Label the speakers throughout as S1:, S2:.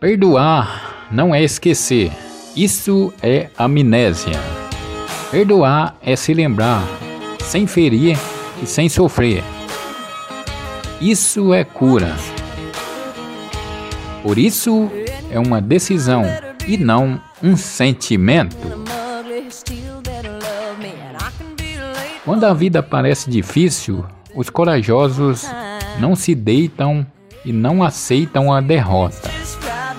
S1: Perdoar não é esquecer, isso é amnésia. Perdoar é se lembrar, sem ferir e sem sofrer. Isso é cura. Por isso, é uma decisão e não um sentimento. Quando a vida parece difícil, os corajosos não se deitam e não aceitam a derrota.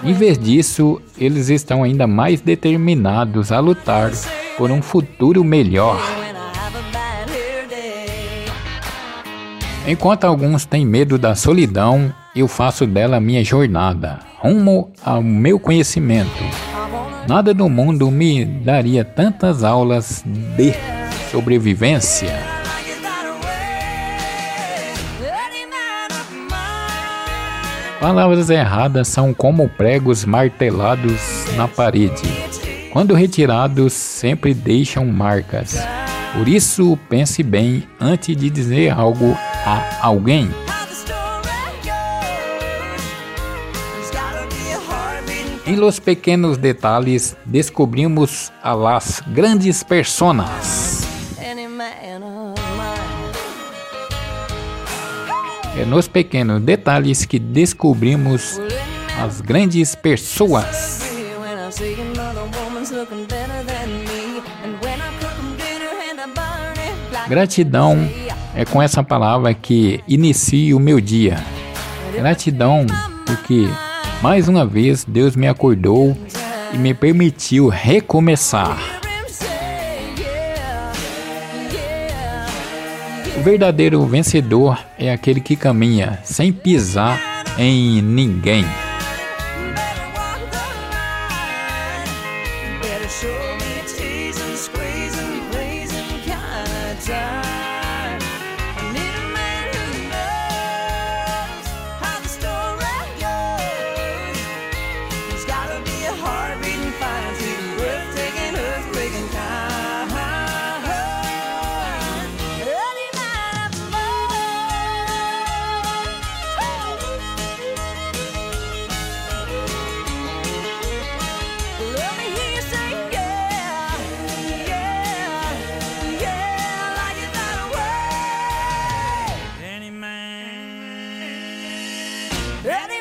S1: Em vez disso, eles estão ainda mais determinados a lutar por um futuro melhor. Enquanto alguns têm medo da solidão, eu faço dela minha jornada, rumo ao meu conhecimento. Nada do mundo me daria tantas aulas de sobrevivência. Palavras erradas são como pregos martelados na parede. Quando retirados, sempre deixam marcas. Por isso, pense bem antes de dizer algo a alguém. Em los pequenos detalhes, descobrimos a las grandes personas. É nos pequenos detalhes que descobrimos as grandes pessoas. Gratidão é com essa palavra que inicio o meu dia. Gratidão porque mais uma vez Deus me acordou e me permitiu recomeçar. O verdadeiro vencedor é aquele que caminha sem pisar em ninguém.
S2: Any